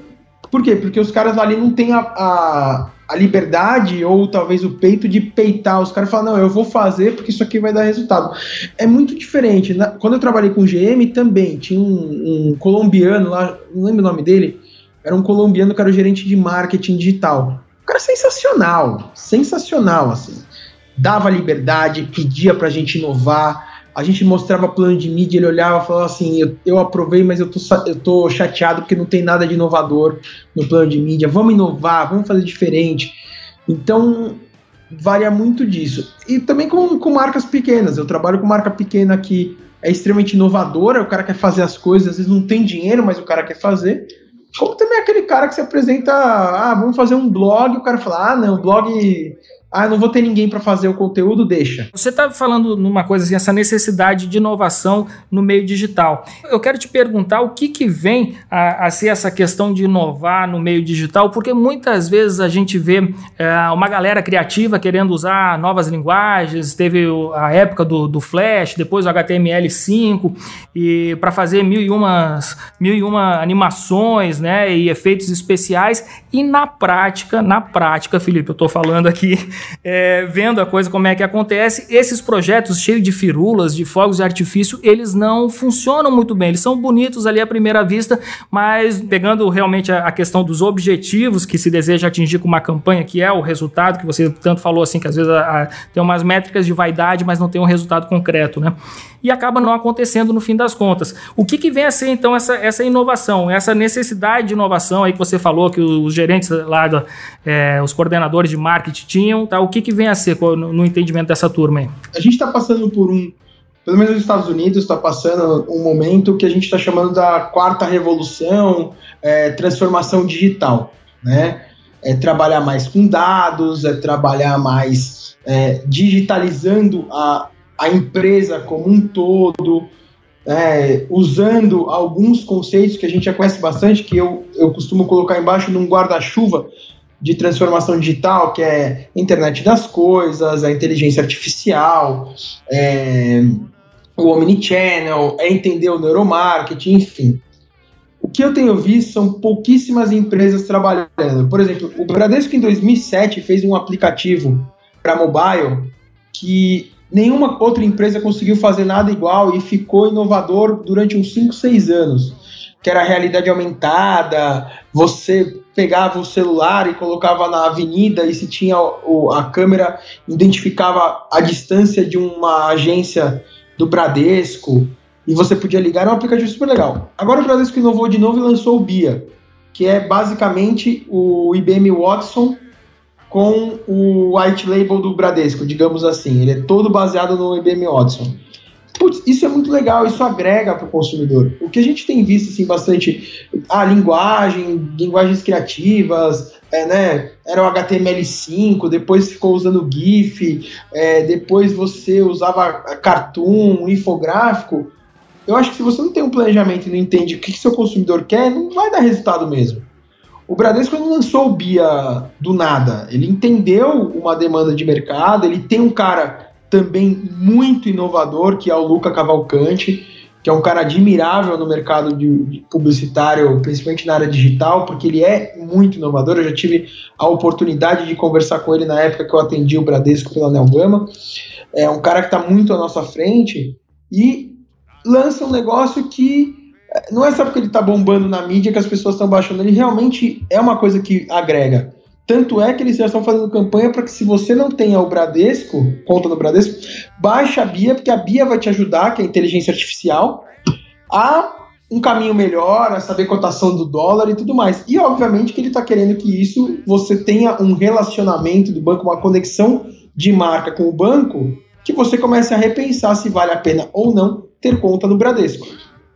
por quê? Porque os caras ali não têm a, a, a liberdade ou talvez o peito de peitar. Os caras falam, não, eu vou fazer porque isso aqui vai dar resultado. É muito diferente. Quando eu trabalhei com GM também, tinha um, um colombiano lá, não lembro o nome dele, era um colombiano que era o gerente de marketing digital. Um cara sensacional, sensacional, assim. Dava liberdade, pedia pra gente inovar, a gente mostrava plano de mídia, ele olhava e falava assim: eu, eu aprovei, mas eu tô, eu tô chateado porque não tem nada de inovador no plano de mídia. Vamos inovar, vamos fazer diferente. Então, varia muito disso. E também com, com marcas pequenas. Eu trabalho com marca pequena que é extremamente inovadora, o cara quer fazer as coisas, às vezes não tem dinheiro, mas o cara quer fazer. Como também aquele cara que se apresenta, ah, vamos fazer um blog, o cara fala, ah, não, blog ah, não vou ter ninguém para fazer o conteúdo, deixa. Você está falando numa coisa assim, essa necessidade de inovação no meio digital. Eu quero te perguntar o que, que vem a, a ser essa questão de inovar no meio digital, porque muitas vezes a gente vê é, uma galera criativa querendo usar novas linguagens, teve a época do, do Flash, depois o HTML5, e para fazer mil e, umas, mil e uma animações né, e efeitos especiais, e na prática, na prática, Felipe, eu estou falando aqui é, vendo a coisa como é que acontece, esses projetos cheios de firulas, de fogos de artifício, eles não funcionam muito bem. Eles são bonitos ali à primeira vista, mas pegando realmente a, a questão dos objetivos que se deseja atingir com uma campanha, que é o resultado que você tanto falou assim, que às vezes a, a, tem umas métricas de vaidade, mas não tem um resultado concreto, né? E acaba não acontecendo no fim das contas. O que, que vem a ser então essa, essa inovação, essa necessidade de inovação aí que você falou que os gerentes lá, é, os coordenadores de marketing tinham, O que, que vem a ser no, no entendimento dessa turma aí? A gente está passando por um, pelo menos nos Estados Unidos, está passando um momento que a gente está chamando da quarta revolução, é, transformação digital, né? É trabalhar mais com dados, é trabalhar mais é, digitalizando a, a empresa como um todo, é, usando alguns conceitos que a gente já conhece bastante, que eu, eu costumo colocar embaixo num guarda-chuva, de transformação digital, que é internet das coisas, a inteligência artificial, é, o omnichannel, é entender o neuromarketing, enfim. O que eu tenho visto são pouquíssimas empresas trabalhando. Por exemplo, o Bradesco em 2007 fez um aplicativo para mobile que nenhuma outra empresa conseguiu fazer nada igual e ficou inovador durante uns 5, 6 anos. Que era a realidade aumentada, você pegava o celular e colocava na avenida e se tinha a câmera identificava a distância de uma agência do Bradesco e você podia ligar, era um aplicativo super legal. Agora o Bradesco inovou de novo e lançou o BIA, que é basicamente o IBM Watson com o white label do Bradesco, digamos assim. Ele é todo baseado no IBM Watson. Putz, isso é muito legal, isso agrega para o consumidor. O que a gente tem visto assim, bastante, a linguagem, linguagens criativas, é, né? Era o HTML5, depois ficou usando GIF, é, depois você usava cartoon, infográfico. Eu acho que se você não tem um planejamento e não entende o que, que seu consumidor quer, não vai dar resultado mesmo. O Bradesco não lançou o BIA do nada. Ele entendeu uma demanda de mercado, ele tem um cara também muito inovador, que é o Luca Cavalcante, que é um cara admirável no mercado de, de publicitário, principalmente na área digital, porque ele é muito inovador. Eu já tive a oportunidade de conversar com ele na época que eu atendi o Bradesco pela Nelgama. É um cara que está muito à nossa frente e lança um negócio que é, não é só porque ele está bombando na mídia que as pessoas estão baixando, ele realmente é uma coisa que agrega. Tanto é que eles já estão fazendo campanha para que se você não tenha o Bradesco, conta no Bradesco, baixe a Bia, porque a Bia vai te ajudar, que é a inteligência artificial, a um caminho melhor, a saber cotação do dólar e tudo mais. E obviamente que ele está querendo que isso você tenha um relacionamento do banco, uma conexão de marca com o banco, que você comece a repensar se vale a pena ou não ter conta no Bradesco.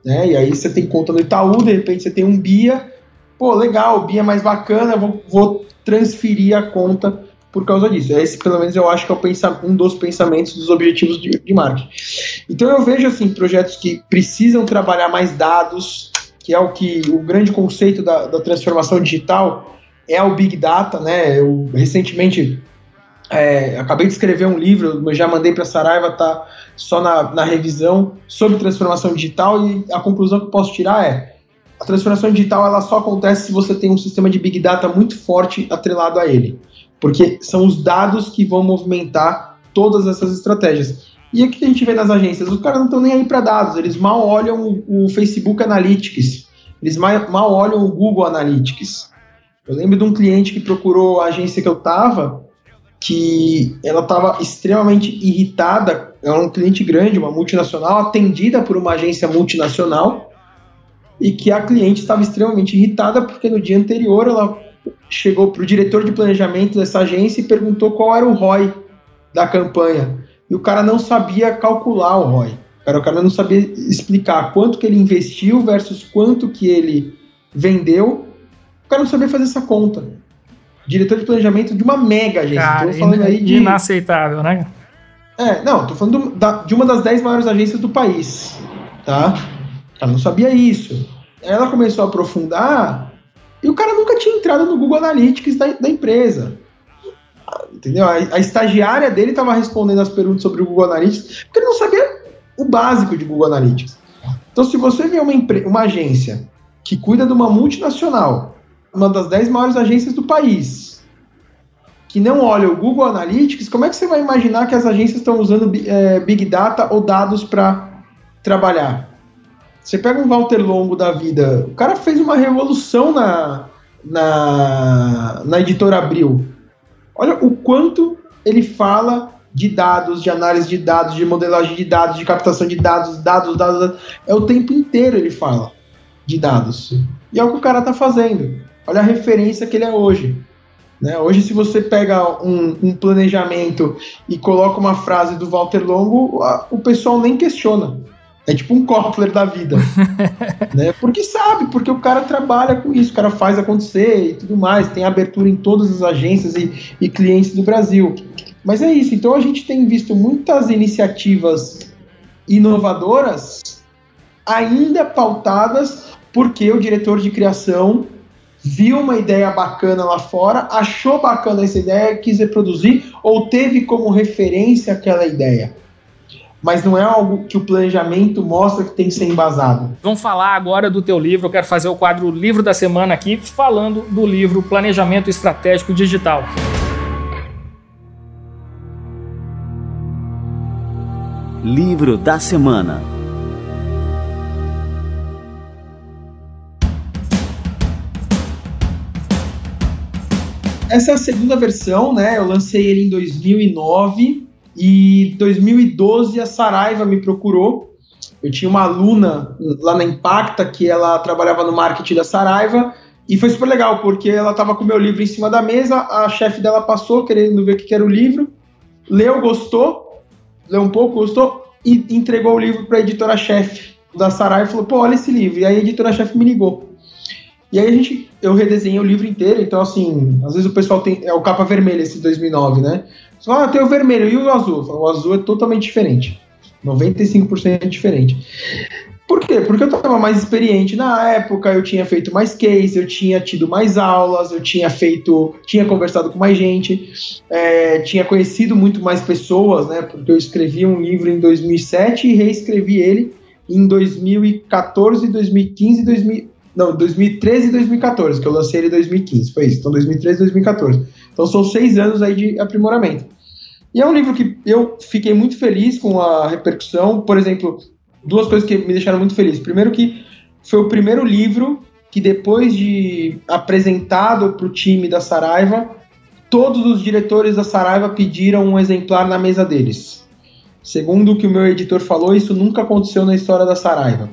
Né? E aí você tem conta no Itaú, de repente você tem um BIA, pô, legal, o BIA é mais bacana, vou, vou transferir a conta por causa disso. Esse, pelo menos, eu acho que é um dos pensamentos dos objetivos de, de marketing. Então, eu vejo, assim, projetos que precisam trabalhar mais dados, que é o que o grande conceito da, da transformação digital é o Big Data, né? Eu, recentemente, é, acabei de escrever um livro, já mandei para a Saraiva, tá só na, na revisão, sobre transformação digital, e a conclusão que posso tirar é a transformação digital ela só acontece se você tem um sistema de big data muito forte atrelado a ele, porque são os dados que vão movimentar todas essas estratégias. E o que a gente vê nas agências? Os caras não estão nem aí para dados, eles mal olham o Facebook Analytics, eles mal, mal olham o Google Analytics. Eu lembro de um cliente que procurou a agência que eu estava, que ela estava extremamente irritada. Era um cliente grande, uma multinacional, atendida por uma agência multinacional, e que a cliente estava extremamente irritada porque no dia anterior ela chegou para o diretor de planejamento dessa agência e perguntou qual era o ROI da campanha. E o cara não sabia calcular o ROI. O cara, o cara não sabia explicar quanto que ele investiu versus quanto que ele vendeu. O cara não sabia fazer essa conta. diretor de planejamento de uma mega agência. Cara, Tô falando aí de. inaceitável, né? É, não, tô falando do- da- de uma das 10 maiores agências do país, tá? Ela não sabia isso. Ela começou a aprofundar e o cara nunca tinha entrado no Google Analytics da, da empresa. Entendeu? A, a estagiária dele estava respondendo as perguntas sobre o Google Analytics porque ele não sabia o básico de Google Analytics. Então, se você vê uma, uma agência que cuida de uma multinacional, uma das 10 maiores agências do país, que não olha o Google Analytics, como é que você vai imaginar que as agências estão usando eh, Big Data ou dados para trabalhar? Você pega um Walter Longo da vida, o cara fez uma revolução na, na, na editora Abril. Olha o quanto ele fala de dados, de análise de dados, de modelagem de dados, de captação de dados, dados, dados, dados. É o tempo inteiro ele fala de dados. E é o que o cara tá fazendo. Olha a referência que ele é hoje. Né? Hoje, se você pega um, um planejamento e coloca uma frase do Walter Longo, a- o pessoal nem questiona. É tipo um Kotler da vida. né? Porque sabe, porque o cara trabalha com isso, o cara faz acontecer e tudo mais, tem abertura em todas as agências e, e clientes do Brasil. Mas é isso, então a gente tem visto muitas iniciativas inovadoras ainda pautadas porque o diretor de criação viu uma ideia bacana lá fora, achou bacana essa ideia, quis reproduzir ou teve como referência aquela ideia. Mas não é algo que o planejamento mostra que tem que ser embasado. Vamos falar agora do teu livro. Eu quero fazer o quadro Livro da Semana aqui, falando do livro Planejamento Estratégico Digital. Livro da semana. Essa é a segunda versão, né? Eu lancei ele em 2009 e 2012 a Saraiva me procurou. Eu tinha uma aluna lá na Impacta que ela trabalhava no marketing da Saraiva e foi super legal porque ela estava com o meu livro em cima da mesa, a chefe dela passou querendo ver o que era o livro, leu, gostou, leu um pouco, gostou e entregou o livro para a editora-chefe da Saraiva e falou: pô, olha esse livro. E aí a editora-chefe me ligou. E aí a gente, eu redesenhei o livro inteiro, então assim, às vezes o pessoal tem, é o capa vermelha esse 2009, né? Você fala, ah, tem o vermelho e o azul. Falo, o azul é totalmente diferente, 95% diferente. Por quê? Porque eu estava mais experiente na época, eu tinha feito mais case, eu tinha tido mais aulas, eu tinha feito, tinha conversado com mais gente, é, tinha conhecido muito mais pessoas, né? Porque eu escrevi um livro em 2007 e reescrevi ele em 2014, 2015 e 2000, não, 2013 e 2014, que eu lancei ele em 2015, foi isso. Então 2013 e 2014. Então são seis anos aí de aprimoramento. E é um livro que eu fiquei muito feliz com a repercussão. Por exemplo, duas coisas que me deixaram muito feliz. Primeiro que foi o primeiro livro que depois de apresentado para o time da Saraiva, todos os diretores da Saraiva pediram um exemplar na mesa deles. Segundo o que o meu editor falou, isso nunca aconteceu na história da Saraiva.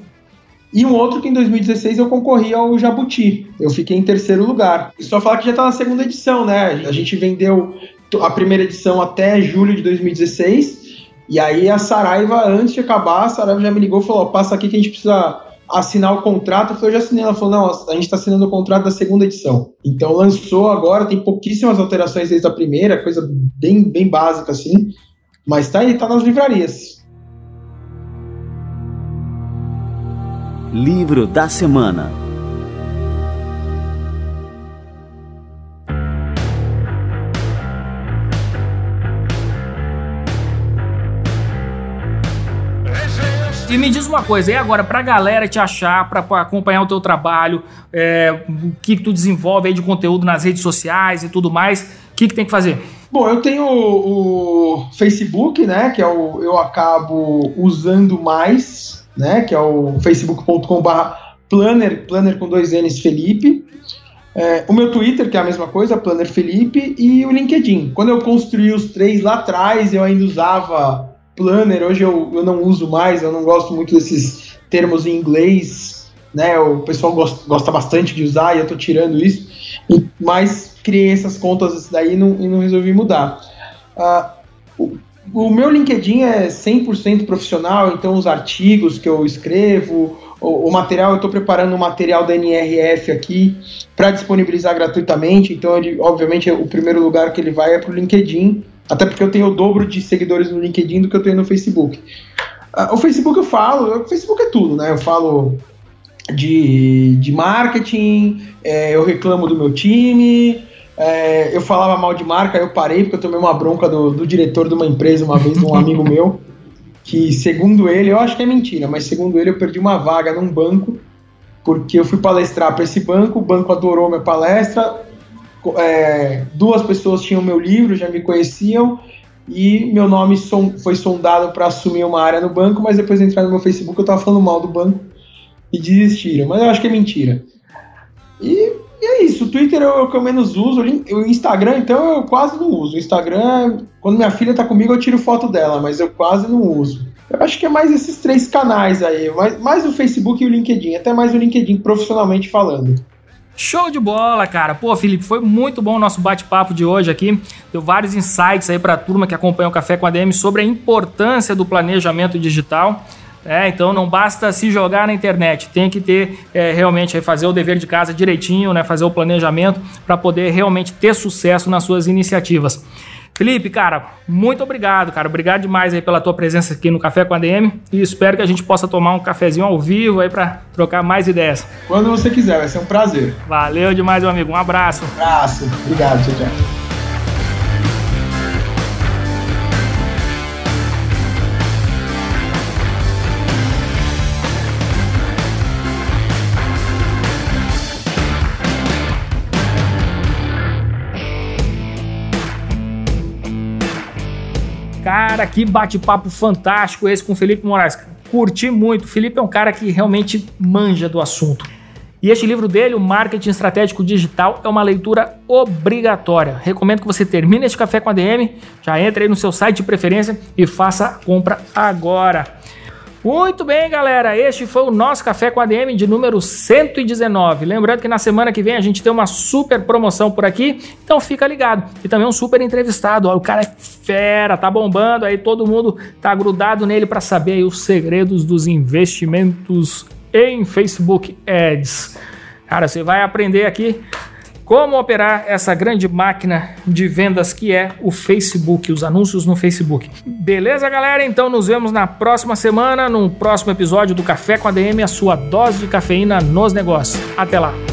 E um outro que em 2016 eu concorri ao Jabuti. Eu fiquei em terceiro lugar. E só falar que já está na segunda edição, né? A gente vendeu a primeira edição até julho de 2016. E aí a Saraiva, antes de acabar, a Saraiva já me ligou e falou: passa aqui que a gente precisa assinar o contrato. Eu falei, eu já assinei. Ela falou: não, a gente está assinando o contrato da segunda edição. Então lançou agora, tem pouquíssimas alterações desde a primeira, coisa bem, bem básica assim. Mas tá aí, tá nas livrarias. Livro da semana. E me diz uma coisa, e agora, pra galera te achar, pra, pra acompanhar o teu trabalho, é, o que, que tu desenvolve aí de conteúdo nas redes sociais e tudo mais, o que, que tem que fazer? Bom, eu tenho o, o Facebook, né, que é o eu acabo usando mais, né, que é o facebook.com/barra planner, planner com dois N's Felipe. É, o meu Twitter, que é a mesma coisa, Planner Felipe, e o LinkedIn. Quando eu construí os três lá atrás, eu ainda usava Planner, hoje eu, eu não uso mais, eu não gosto muito desses termos em inglês, né? O pessoal gosta, gosta bastante de usar e eu tô tirando isso, mas criei essas contas daí e não, e não resolvi mudar. Ah, o, o meu LinkedIn é 100% profissional, então os artigos que eu escrevo, o, o material, eu estou preparando um material da NRF aqui para disponibilizar gratuitamente, então ele, obviamente, o primeiro lugar que ele vai é para o LinkedIn, até porque eu tenho o dobro de seguidores no LinkedIn do que eu tenho no Facebook. Uh, o Facebook eu falo, o Facebook é tudo, né? Eu falo de, de marketing, é, eu reclamo do meu time, é, eu falava mal de marca, eu parei porque eu tomei uma bronca do, do diretor de uma empresa uma vez, um amigo meu, que segundo ele, eu acho que é mentira, mas segundo ele eu perdi uma vaga num banco porque eu fui palestrar para esse banco, o banco adorou minha palestra, é, duas pessoas tinham meu livro, já me conheciam, e meu nome som, foi sondado para assumir uma área no banco, mas depois de entrar no meu Facebook eu estava falando mal do banco e desistiram, mas eu acho que é mentira. E e é isso, o Twitter é o que eu menos uso, o Instagram, então, eu quase não uso. O Instagram, quando minha filha tá comigo, eu tiro foto dela, mas eu quase não uso. Eu acho que é mais esses três canais aí, mais, mais o Facebook e o LinkedIn, até mais o LinkedIn profissionalmente falando. Show de bola, cara. Pô, Felipe, foi muito bom o nosso bate-papo de hoje aqui. Deu vários insights aí para a turma que acompanha o Café com a DM sobre a importância do planejamento digital. É, então não basta se jogar na internet, tem que ter é, realmente fazer o dever de casa direitinho, né, fazer o planejamento para poder realmente ter sucesso nas suas iniciativas. Felipe, cara, muito obrigado, cara. Obrigado demais aí pela tua presença aqui no Café com a DM e espero que a gente possa tomar um cafezinho ao vivo aí para trocar mais ideias. Quando você quiser, vai ser um prazer. Valeu demais, meu amigo. Um abraço. Um abraço. Obrigado, tchau, tchau. Cara, que bate-papo fantástico esse com o Felipe Moraes. Curti muito. O Felipe é um cara que realmente manja do assunto. E este livro dele, o Marketing Estratégico Digital, é uma leitura obrigatória. Recomendo que você termine este café com a DM, já entre aí no seu site de preferência e faça a compra agora. Muito bem, galera. Este foi o nosso Café com a DM de número 119. Lembrando que na semana que vem a gente tem uma super promoção por aqui, então fica ligado. E também um super entrevistado. Ó, o cara é fera, tá bombando aí, todo mundo tá grudado nele para saber aí, os segredos dos investimentos em Facebook Ads. Cara, você vai aprender aqui como operar essa grande máquina de vendas que é o Facebook, os anúncios no Facebook. Beleza, galera? Então nos vemos na próxima semana, no próximo episódio do Café com a DM, a sua dose de cafeína nos negócios. Até lá!